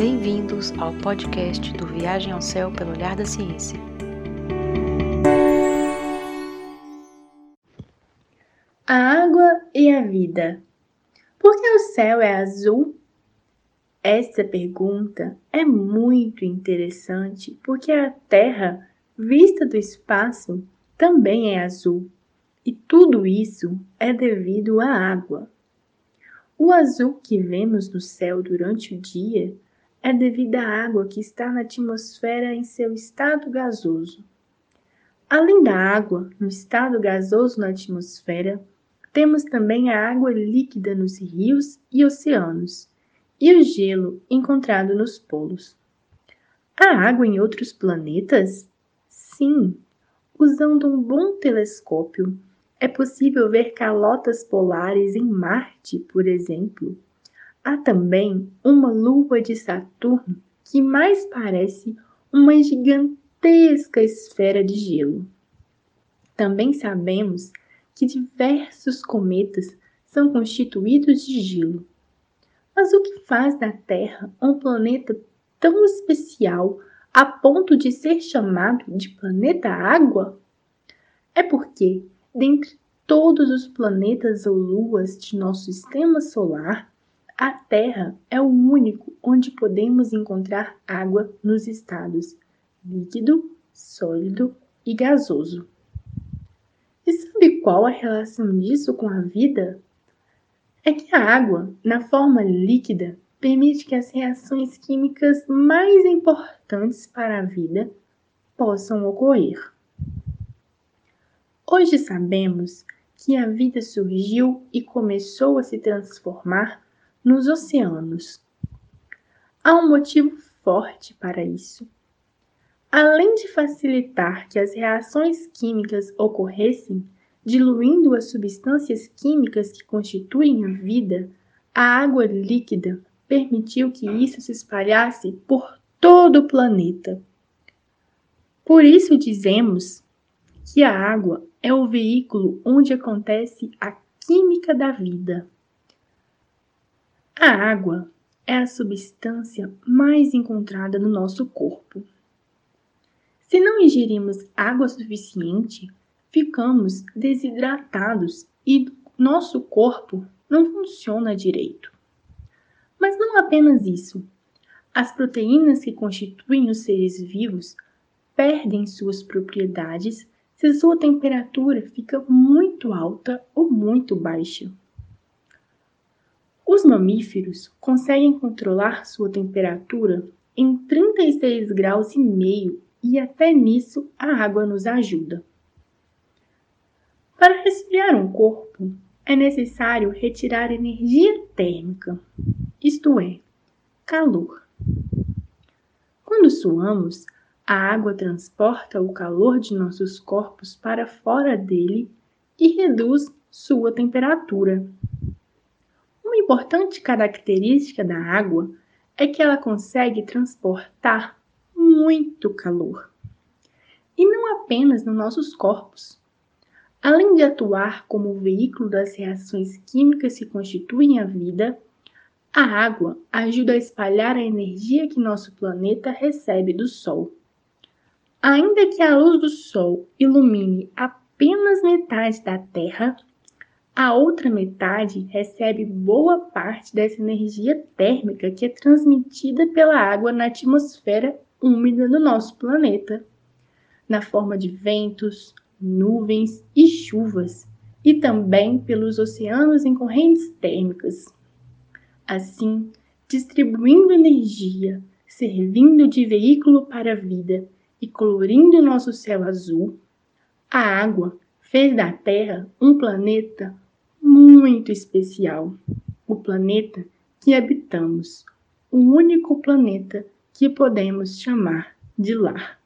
Bem-vindos ao podcast do Viagem ao Céu pelo Olhar da Ciência. A água e a vida. Por que o céu é azul? Essa pergunta é muito interessante porque a Terra, vista do espaço, também é azul. E tudo isso é devido à água. O azul que vemos no céu durante o dia é devido à água que está na atmosfera em seu estado gasoso. Além da água no estado gasoso na atmosfera, temos também a água líquida nos rios e oceanos e o gelo encontrado nos polos. Há água em outros planetas? Sim. Usando um bom telescópio, é possível ver calotas polares em Marte, por exemplo. Há também uma lua de Saturno que mais parece uma gigantesca esfera de gelo. Também sabemos que diversos cometas são constituídos de gelo. Mas o que faz da Terra um planeta tão especial a ponto de ser chamado de planeta água? É porque Dentre todos os planetas ou luas de nosso sistema solar, a Terra é o único onde podemos encontrar água nos estados líquido, sólido e gasoso. E sabe qual a relação disso com a vida? É que a água, na forma líquida, permite que as reações químicas mais importantes para a vida possam ocorrer. Hoje sabemos que a vida surgiu e começou a se transformar nos oceanos. Há um motivo forte para isso. Além de facilitar que as reações químicas ocorressem, diluindo as substâncias químicas que constituem a vida, a água líquida permitiu que isso se espalhasse por todo o planeta. Por isso dizemos que a água é o veículo onde acontece a química da vida. A água é a substância mais encontrada no nosso corpo. Se não ingerimos água suficiente, ficamos desidratados e nosso corpo não funciona direito. Mas não apenas isso. As proteínas que constituem os seres vivos perdem suas propriedades se sua temperatura fica muito alta ou muito baixa. Os mamíferos conseguem controlar sua temperatura em 36 graus e meio e até nisso a água nos ajuda. Para resfriar um corpo, é necessário retirar energia térmica, isto é, calor. Quando suamos, a água transporta o calor de nossos corpos para fora dele e reduz sua temperatura. Importante característica da água é que ela consegue transportar muito calor. E não apenas nos nossos corpos. Além de atuar como veículo das reações químicas que constituem a vida, a água ajuda a espalhar a energia que nosso planeta recebe do Sol. Ainda que a luz do Sol ilumine apenas metade da Terra, a outra metade recebe boa parte dessa energia térmica que é transmitida pela água na atmosfera úmida do nosso planeta, na forma de ventos, nuvens e chuvas, e também pelos oceanos em correntes térmicas. Assim, distribuindo energia, servindo de veículo para a vida e colorindo nosso céu azul, a água fez da Terra um planeta muito especial. O planeta que habitamos, o único planeta que podemos chamar de lar.